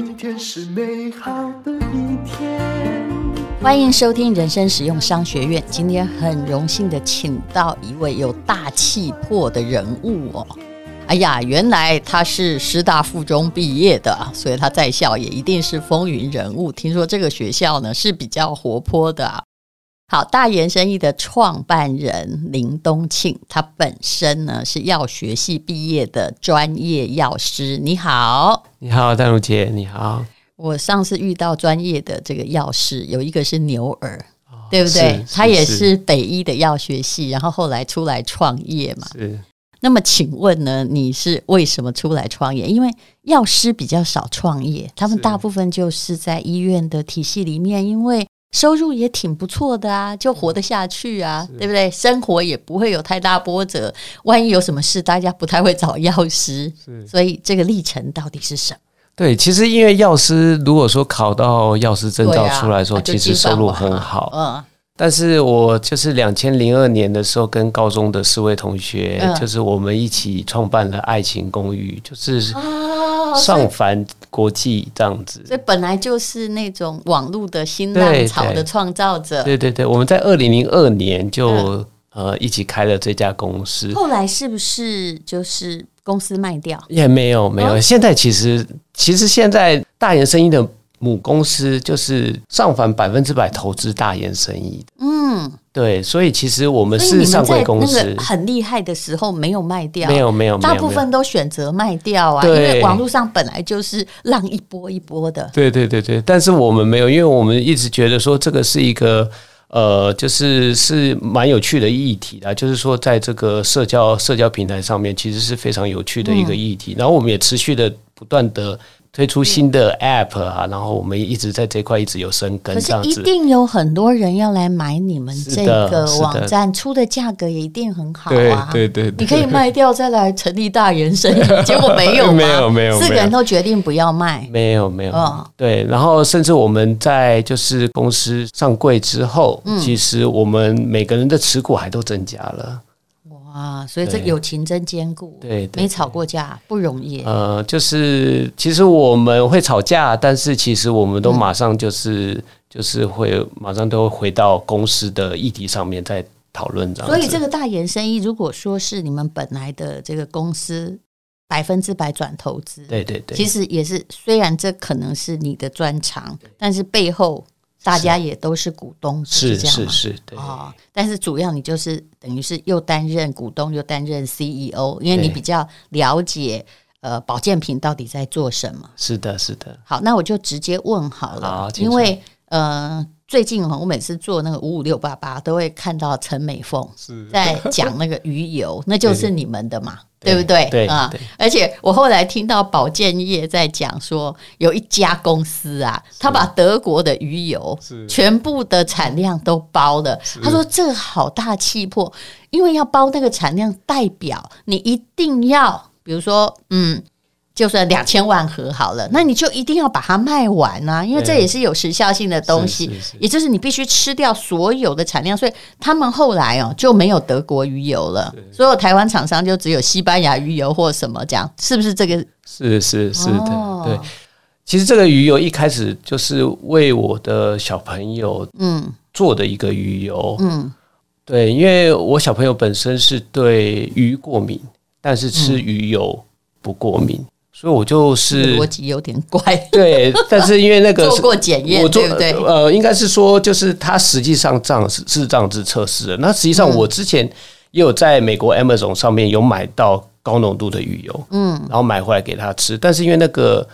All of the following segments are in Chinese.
今天是美好的一天。欢迎收听人生实用商学院。今天很荣幸的请到一位有大气魄的人物哦。哎呀，原来他是师大附中毕业的，所以他在校也一定是风云人物。听说这个学校呢是比较活泼的。好，大言生意的创办人林东庆，他本身呢是药学系毕业的专业药师。你好，你好，丹如姐，你好。我上次遇到专业的这个药师，有一个是牛耳，哦、对不对？他也是北医的药学系，然后后来出来创业嘛。是。那么请问呢，你是为什么出来创业？因为药师比较少创业，他们大部分就是在医院的体系里面，因为。收入也挺不错的啊，就活得下去啊，对不对？生活也不会有太大波折。万一有什么事，大家不太会找药师，所以这个历程到底是什么？对，其实因为药师如果说考到药师证照出来的时候，其实收入很好。嗯。但是我就是两千零二年的时候，跟高中的四位同学，嗯、就是我们一起创办了爱情公寓，就是上凡国际这样子。所以本来就是那种网络的新浪潮的创造者。对对对，我们在二零零二年就、嗯、呃一起开了这家公司。后来是不是就是公司卖掉？也没有没有，哦、现在其实其实现在大言生意的。母公司就是上凡百分之百投资大言生意。嗯，对，所以其实我们是上柜公司。很厉害的时候没有卖掉，没有没有，大部分都选择卖掉啊，因为网络上本来就是浪一波一波的。对对对对，但是我们没有，因为我们一直觉得说这个是一个呃，就是是蛮有趣的议题的，就是说在这个社交社交平台上面，其实是非常有趣的一个议题。然后我们也持续的不断的。推出新的 App 啊，然后我们一直在这块一直有深耕，这样子。可是一定有很多人要来买你们这个网站，出的价格也一定很好啊。对对对，你可以卖掉再来成立大人生医，结果没有，没有没有，四个人都决定不要卖，没有没有。对，然后甚至我们在就是公司上柜之后，其实我们每个人的持股还都增加了。啊，所以这友情真坚固，对，对，没吵过架不容易。呃，就是其实我们会吵架，但是其实我们都马上就是、嗯、就是会马上都会回到公司的议题上面再讨论这样。所以这个大言生意，如果说是你们本来的这个公司百分之百转投资，对对对，其实也是虽然这可能是你的专长，但是背后。大家也都是股东，是这样吗？是是是，对。哦，但是主要你就是等于是又担任股东又担任 CEO，因为你比较了解呃保健品到底在做什么。是的，是的。好，那我就直接问好了，好，因为呃最近我每次做那个五五六八八都会看到陈美凤在讲那个鱼油，那就是你们的嘛。对不对？对啊，而且我后来听到保健业在讲说，有一家公司啊，他把德国的鱼油全部的产量都包了。他说这好大气魄，因为要包那个产量，代表你一定要，比如说，嗯。就算两千万盒好了，那你就一定要把它卖完啊，因为这也是有时效性的东西，也就是你必须吃掉所有的产量。所以他们后来哦就没有德国鱼油了，所有台湾厂商就只有西班牙鱼油或什么这样，是不是这个？是是是的，对。其实这个鱼油一开始就是为我的小朋友嗯做的一个鱼油嗯，对，因为我小朋友本身是对鱼过敏，但是吃鱼油不过敏。所以我就是逻辑有点怪，对，但是因为那个 做过检验，对不对？呃，应该是说，就是它实际上这样是是这样子测试的。那实际上我之前也有在美国 Amazon 上面有买到高浓度的鱼油，嗯，然后买回来给他吃，但是因为那个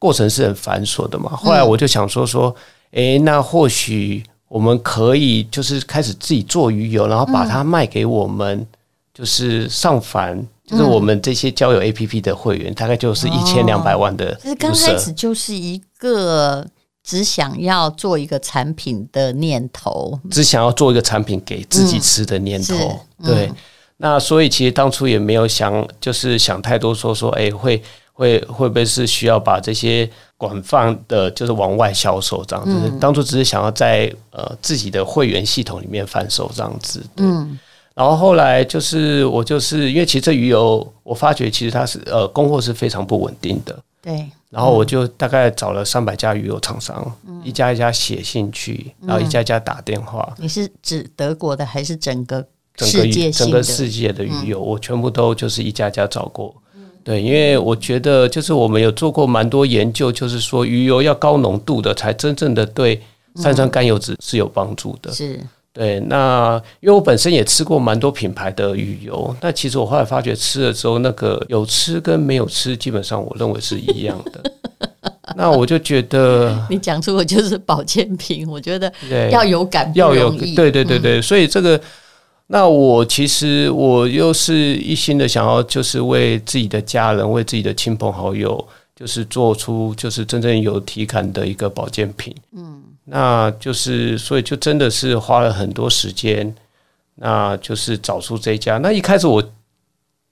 过程是很繁琐的嘛，后来我就想说说，诶，那或许我们可以就是开始自己做鱼油，然后把它卖给我们，就是上凡。就是我们这些交友 APP 的会员，大概就是一千两百万的。其实刚开始就是一个只想要做一个产品的念头，只想要做一个产品给自己吃的念头。对，那所以其实当初也没有想，就是想太多，说说，哎，会会会不会是需要把这些广泛的，就是往外销售这样子？当初只是想要在呃自己的会员系统里面贩售这样子。嗯。然后后来就是我就是因为其实这鱼油，我发觉其实它是呃供货是非常不稳定的。对。然后我就大概找了三百家鱼油厂商，嗯、一家一家写信去，然后一家一家打电话。你是指德国的还是整个整个整个世界的鱼油？嗯、我全部都就是一家家找过。嗯、对，因为我觉得就是我们有做过蛮多研究，就是说鱼油要高浓度的才真正的对三酸甘油脂是有帮助的。是。对，那因为我本身也吃过蛮多品牌的鱼油，那其实我后来发觉吃了之后，那个有吃跟没有吃，基本上我认为是一样的。那我就觉得，你讲出我就是保健品，我觉得要有感，要有对对对对，所以这个，那我其实我又是一心的想要，就是为自己的家人，为自己的亲朋好友，就是做出就是真正有体感的一个保健品。嗯。那就是，所以就真的是花了很多时间，那就是找出这一家。那一开始我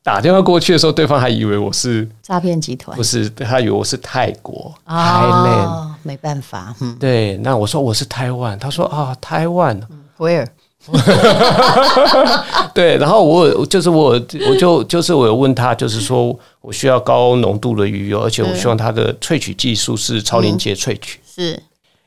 打电话过去的时候，对方还以为我是诈骗集团，不是，他以为我是泰国，Thailand，没办法，嗯，对。那我说我是台湾，他说啊，台湾，Where？对，然后我就是我，我就就是我有问他，就是说我需要高浓度的鱼油，而且我希望它的萃取技术是超临界萃取，嗯、是。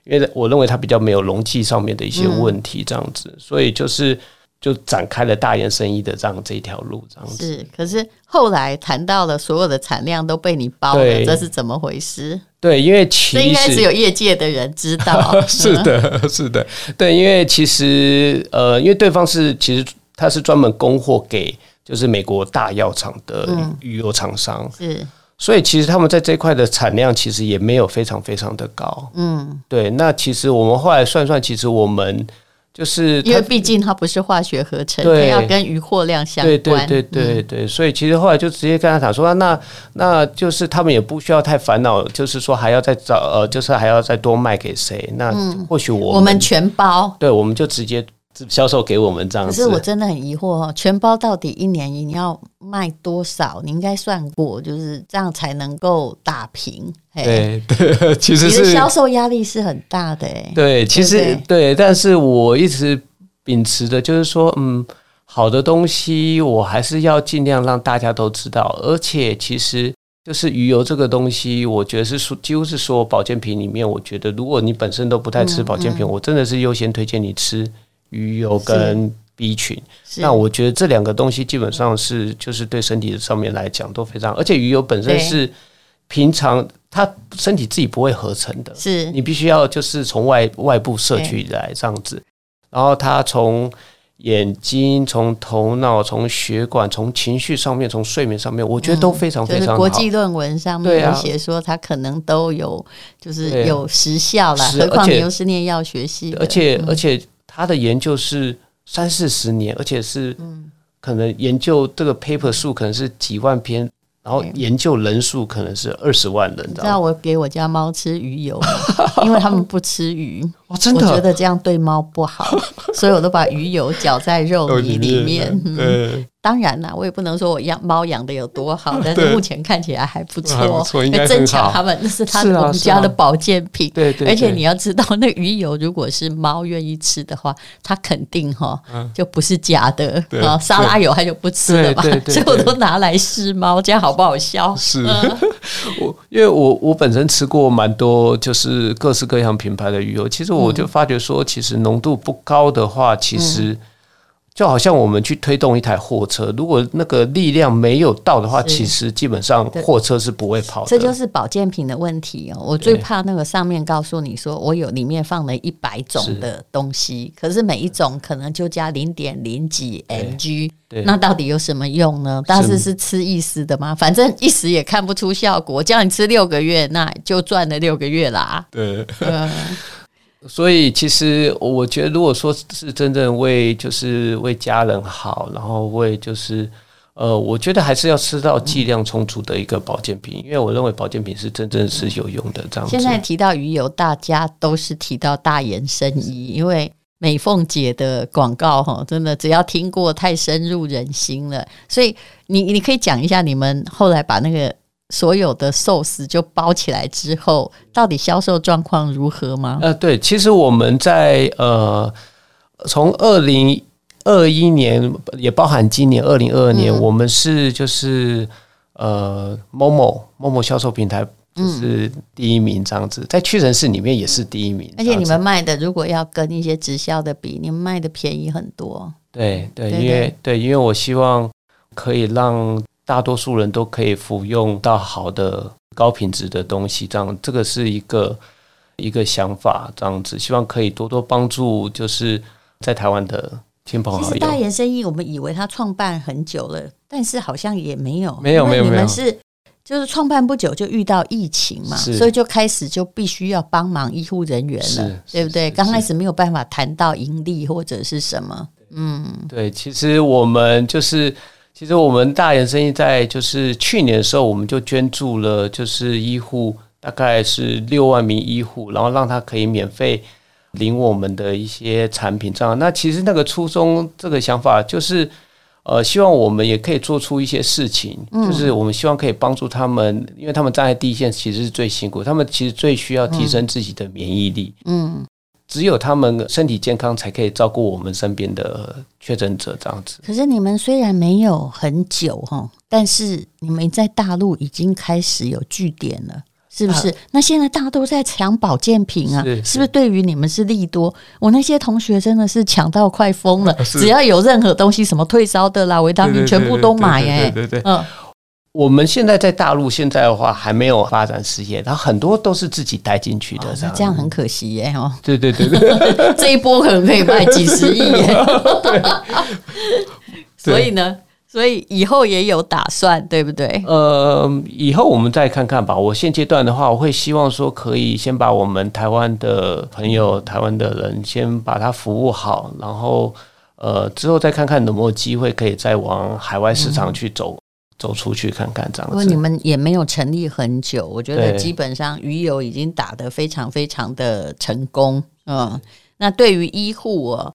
因为我认为它比较没有容器上面的一些问题，这样子，嗯、所以就是就展开了大研生意的这样这一条路，这样子。是，可是后来谈到了所有的产量都被你包了，对这是怎么回事？对，因为其实应该只有业界的人知道。是的，是的，对，因为其实呃，因为对方是其实他是专门供货给就是美国大药厂的鱼油厂商，嗯、是。所以其实他们在这块的产量其实也没有非常非常的高，嗯，对。那其实我们后来算算，其实我们就是因为毕竟它不是化学合成，对，它要跟鱼货量相关，对对对对对。所以其实后来就直接跟他讲说，那那就是他们也不需要太烦恼，就是说还要再找呃，就是还要再多卖给谁？那或许我我们全包，对，我们就直接。销售给我们这样子，可是我真的很疑惑哦，全包到底一年你要卖多少？你应该算过，就是这样才能够打平。对对，其实是销售压力是很大的哎。对，其实对，但是我一直秉持的就是说，嗯，好的东西我还是要尽量让大家都知道，而且其实就是鱼油这个东西，我觉得是说几乎是说保健品里面，我觉得如果你本身都不太吃保健品，嗯嗯、我真的是优先推荐你吃。鱼油跟 B 群，那我觉得这两个东西基本上是就是对身体上面来讲都非常，而且鱼油本身是平常它身体自己不会合成的，是。你必须要就是从外外部摄取来这样子，然后它从眼睛、从头脑、从血管、从情绪上面、从睡眠上面，我觉得都非常非常好。国际论文上面有写说它可能都有就是有时效了，何况你又是念药学系，而且而且。他的研究是三四十年，而且是可能研究这个 paper 数可能是几万篇，然后研究人数可能是二十万人。你知道我给我家猫吃鱼油，因为他们不吃鱼，我真的我觉得这样对猫不好，所以我都把鱼油搅在肉泥里面。对。当然啦，我也不能说我养猫养的有多好，但是目前看起来还不错，应该增强它们，那是它我们家的保健品。对对，而且你要知道，那鱼油如果是猫愿意吃的话，它肯定哈就不是假的啊。沙拉油它就不吃了吧？所以我都拿来试猫，这样好不好笑？是 我因为我我本身吃过蛮多，就是各式各样品牌的鱼油，其实我就发觉说，其实浓度不高的话，其实。就好像我们去推动一台货车，如果那个力量没有到的话，其实基本上货车是不会跑的。这就是保健品的问题哦。我最怕那个上面告诉你说，我有里面放了一百种的东西，可是每一种可能就加零点零几 mg，那到底有什么用呢？但是是吃意思的吗？反正一时也看不出效果，叫你吃六个月，那就赚了六个月啦。对。所以，其实我觉得，如果说是真正为就是为家人好，然后为就是呃，我觉得还是要吃到剂量充足的一个保健品，因为我认为保健品是真正是有用的。这样子。现在提到鱼油，大家都是提到大研生医，因为美凤姐的广告哈，真的只要听过太深入人心了。所以你你可以讲一下，你们后来把那个。所有的寿司就包起来之后，到底销售状况如何吗？呃，对，其实我们在呃，从二零二一年也包含今年二零二二年，嗯、我们是就是呃，某某某某销售平台就是第一名这样子，在屈臣氏里面也是第一名。而且你们卖的如果要跟一些直销的比，你们卖的便宜很多。对对，因为对，因为我希望可以让大多数人都可以服用到好的高品质的东西，这样这个是一个一个想法，这样子希望可以多多帮助，就是在台湾的亲朋好友。其实大研生意，我们以为他创办很久了，但是好像也没有，没有没有没有，你们是。就是创办不久就遇到疫情嘛，所以就开始就必须要帮忙医护人员了，对不对？刚开始没有办法谈到盈利或者是什么，嗯，对。其实我们就是，其实我们大研生意在就是去年的时候，我们就捐助了，就是医护大概是六万名医护，然后让他可以免费领我们的一些产品，这样。那其实那个初衷，这个想法就是。呃，希望我们也可以做出一些事情，就是我们希望可以帮助他们，因为他们站在第一线，其实是最辛苦，他们其实最需要提升自己的免疫力。嗯，只有他们身体健康，才可以照顾我们身边的确诊者这样子。可是你们虽然没有很久哈，但是你们在大陆已经开始有据点了。是不是？那现在大家都在抢保健品啊，是不是？对于你们是利多？我那些同学真的是抢到快疯了，只要有任何东西，什么退烧的啦、维他命，全部都买哎。对对对，嗯。我们现在在大陆，现在的话还没有发展事业，然后很多都是自己带进去的，这样很可惜耶。哦，对对对对，这一波可能可以卖几十亿耶。所以呢？所以以后也有打算，对不对？呃，以后我们再看看吧。我现阶段的话，我会希望说，可以先把我们台湾的朋友、台湾的人先把他服务好，然后呃，之后再看看有没有机会可以再往海外市场去走，嗯、走出去看看这样子。不过你们也没有成立很久，我觉得基本上鱼油已经打得非常非常的成功。嗯，那对于医护哦。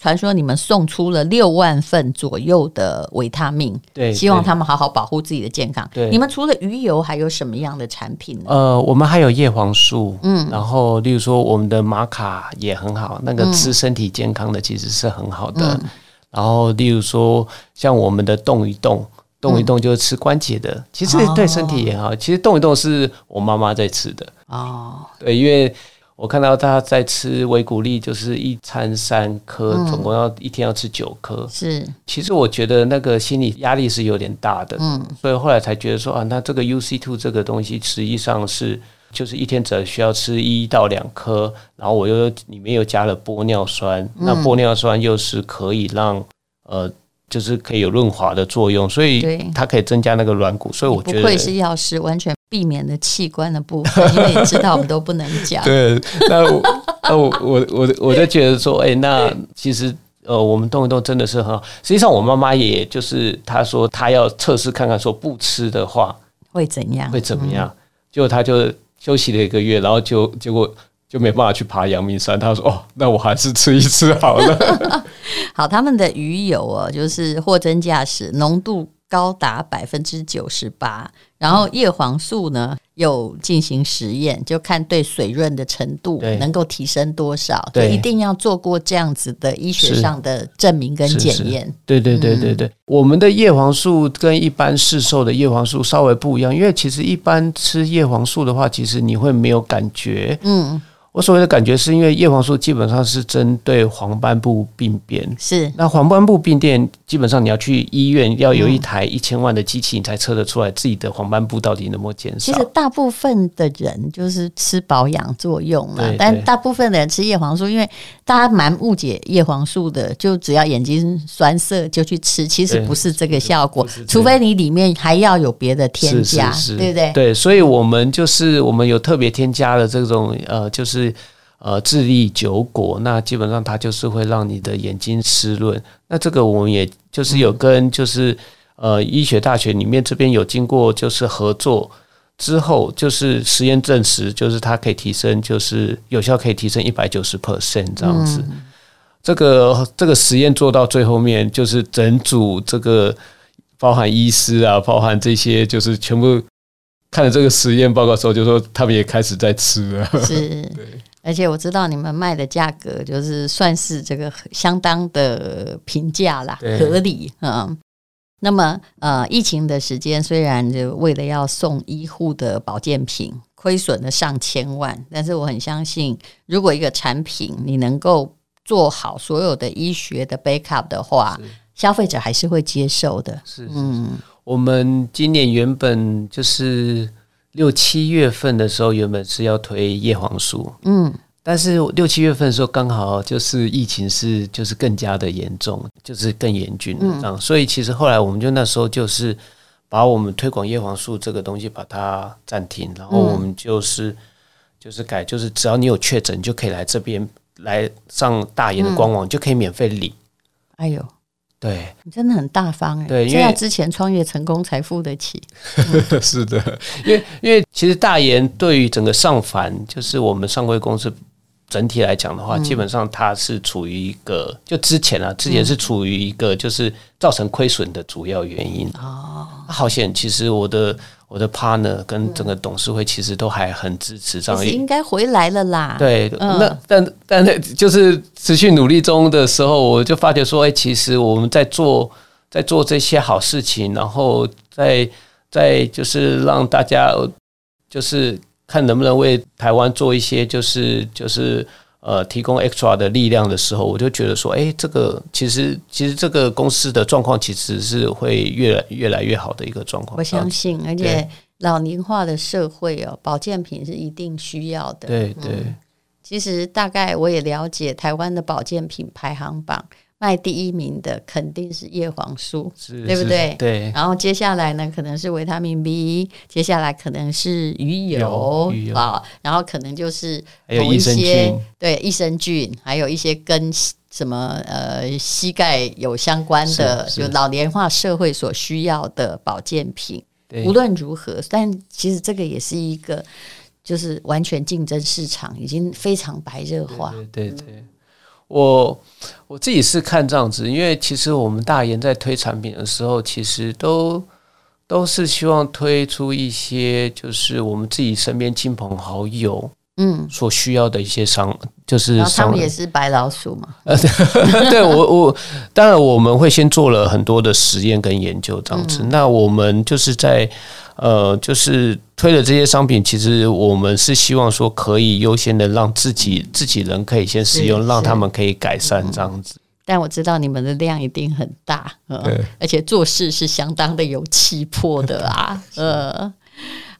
传说你们送出了六万份左右的维他命，对，希望他们好好保护自己的健康。对，你们除了鱼油，还有什么样的产品呢？呃，我们还有叶黄素，嗯，然后例如说我们的玛卡也很好，那个吃身体健康的其实是很好的。嗯、然后例如说像我们的动一动，动一动就是吃关节的，嗯、其实对身体也好。其实动一动是我妈妈在吃的哦，对，因为。我看到她在吃维骨力，就是一餐三颗，总共要一天要吃九颗。是，其实我觉得那个心理压力是有点大的，嗯，所以后来才觉得说啊，那这个 UC two 这个东西实际上是就是一天只需要吃一到两颗，然后我又里面又加了玻尿酸，那玻尿酸又是可以让呃。就是可以有润滑的作用，所以它可以增加那个软骨，所以我觉得不愧是药师，完全避免了器官的部分，因为你知道我们都不能讲。对，那我那我我我我就觉得说，哎、欸，那其实呃，我们动一动真的是很好。实际上，我妈妈也就是她说她要测试看看，说不吃的话会怎样？会怎么样？结果她就休息了一个月，然后就结果。就没办法去爬阳明山。他说：“哦，那我还是吃一吃好了。”好，他们的鱼油哦，就是货真价实，浓度高达百分之九十八。然后叶黄素呢，有进行实验，就看对水润的程度能够提升多少，对，一定要做过这样子的医学上的证明跟检验。对对对对对，嗯、我们的叶黄素跟一般市售的叶黄素稍微不一样，因为其实一般吃叶黄素的话，其实你会没有感觉。嗯。我所谓的感觉是因为叶黄素基本上是针对黄斑部病变，是那黄斑部病变基本上你要去医院要有一台一千万的机器，你才测得出来自己的黄斑部到底能不能减少。其实大部分的人就是吃保养作用了，但大部分的人吃叶黄素，因为大家蛮误解叶黄素的，就只要眼睛酸涩就去吃，其实不是这个效果，除非你里面还要有别的添加，对不对？对，所以我们就是我们有特别添加了这种呃，就是。呃，智利酒果，那基本上它就是会让你的眼睛湿润。那这个我们也就是有跟就是呃医学大学里面这边有经过就是合作之后，就是实验证实，就是它可以提升，就是有效可以提升一百九十 percent 这样子。这个这个实验做到最后面，就是整组这个包含医师啊，包含这些就是全部看了这个实验报告之后，就说他们也开始在吃了。是，对。而且我知道你们卖的价格就是算是这个相当的平价啦，合理啊。那么呃，疫情的时间虽然就为了要送医护的保健品，亏损了上千万，但是我很相信，如果一个产品你能够做好所有的医学的 backup 的话，消费者还是会接受的。是，是，嗯，我们今年原本就是六七月份的时候，原本是要推叶黄素，嗯。但是六七月份的时候，刚好就是疫情是就是更加的严重，就是更严峻这样，嗯、所以其实后来我们就那时候就是把我们推广叶黄素这个东西把它暂停，然后我们就是、嗯、就是改，就是只要你有确诊，就可以来这边来上大研的官网，就可以免费领。哎呦，对，你真的很大方哎，对，因为之前创业成功才付得起。嗯、是的，因为因为其实大研对于整个上凡，就是我们上柜公司。整体来讲的话，基本上它是处于一个，就之前啊，之前是处于一个就是造成亏损的主要原因。哦，好险，其实我的我的 partner 跟整个董事会其实都还很支持这样，应该回来了啦。对，那但但那就是持续努力中的时候，我就发觉说，哎，其实我们在做在做这些好事情，然后在在就是让大家就是。看能不能为台湾做一些，就是就是呃，提供 extra 的力量的时候，我就觉得说，哎，这个其实其实这个公司的状况其实是会越来越来越好的一个状况。我相信，而且老龄化的社会哦，保健品是一定需要的。对对、嗯，其实大概我也了解台湾的保健品排行榜。卖第一名的肯定是叶黄素，是对不对？对。然后接下来呢，可能是维他命 B，接下来可能是鱼油啊，然后可能就是有一些对益生菌，还有一些跟什么呃膝盖有相关的，就老年化社会所需要的保健品。对无论如何，但其实这个也是一个就是完全竞争市场，已经非常白热化。对对，对对。我我自己是看这样子，因为其实我们大研在推产品的时候，其实都都是希望推出一些就是我们自己身边亲朋好友嗯。所需要的一些商，嗯、就是他们也是白老鼠嘛。呃，对我我当然我们会先做了很多的实验跟研究这样子，嗯、那我们就是在。呃，就是推的这些商品，其实我们是希望说可以优先的让自己自己人可以先使用，让他们可以改善这样子。但我知道你们的量一定很大，呃、对而且做事是相当的有气魄的啊，呃。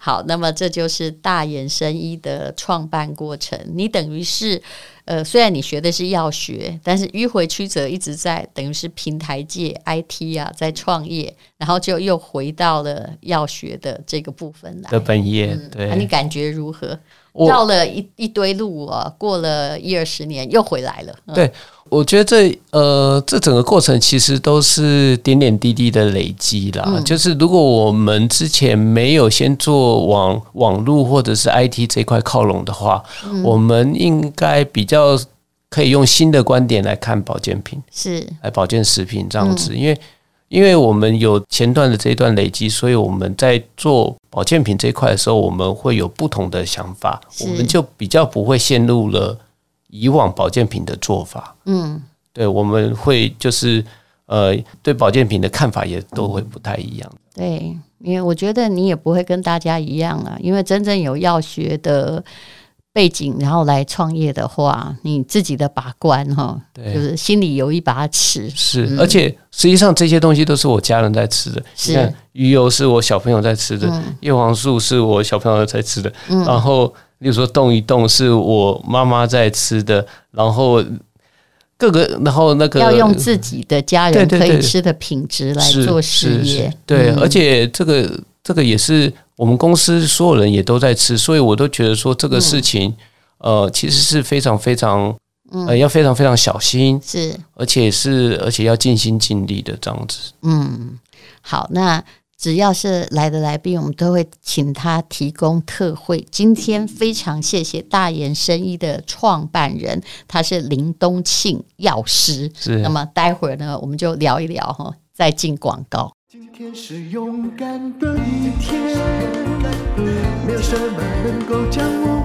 好，那么这就是大研生医的创办过程。你等于是，呃，虽然你学的是药学，但是迂回曲折一直在，等于是平台界 IT 啊，在创业，然后就又回到了药学的这个部分来。的本业，嗯、对、啊，你感觉如何？绕了一一堆路啊，过了一二十年，又回来了。嗯、对。我觉得这呃，这整个过程其实都是点点滴滴的累积啦。嗯、就是如果我们之前没有先做网网络或者是 IT 这块靠拢的话，嗯、我们应该比较可以用新的观点来看保健品，是来保健食品这样子。嗯、因为因为我们有前段的这一段累积，所以我们在做保健品这一块的时候，我们会有不同的想法，我们就比较不会陷入了。以往保健品的做法，嗯，对，我们会就是呃，对保健品的看法也都会不太一样。对，因为我觉得你也不会跟大家一样啊，因为真正有药学的背景，然后来创业的话，你自己的把关哈，对，就是心里有一把尺。是，嗯、而且实际上这些东西都是我家人在吃的，是，鱼油是我小朋友在吃的，叶、嗯、黄素是我小朋友在吃的，嗯、然后。比如说动一动是我妈妈在吃的，然后各个，然后那个要用自己的家人可以吃的品质来做事业，对，而且这个这个也是我们公司所有人也都在吃，所以我都觉得说这个事情，呃，其实是非常非常，呃，要非常非常小心，是，而且是而且要尽心尽力的这样子。嗯，好，那。只要是来的来宾，我们都会请他提供特惠。今天非常谢谢大研生医的创办人，他是林东庆药师。是，那么待会儿呢，我们就聊一聊哈，再进广告。今天是勇敢的一天，没有什么能够将我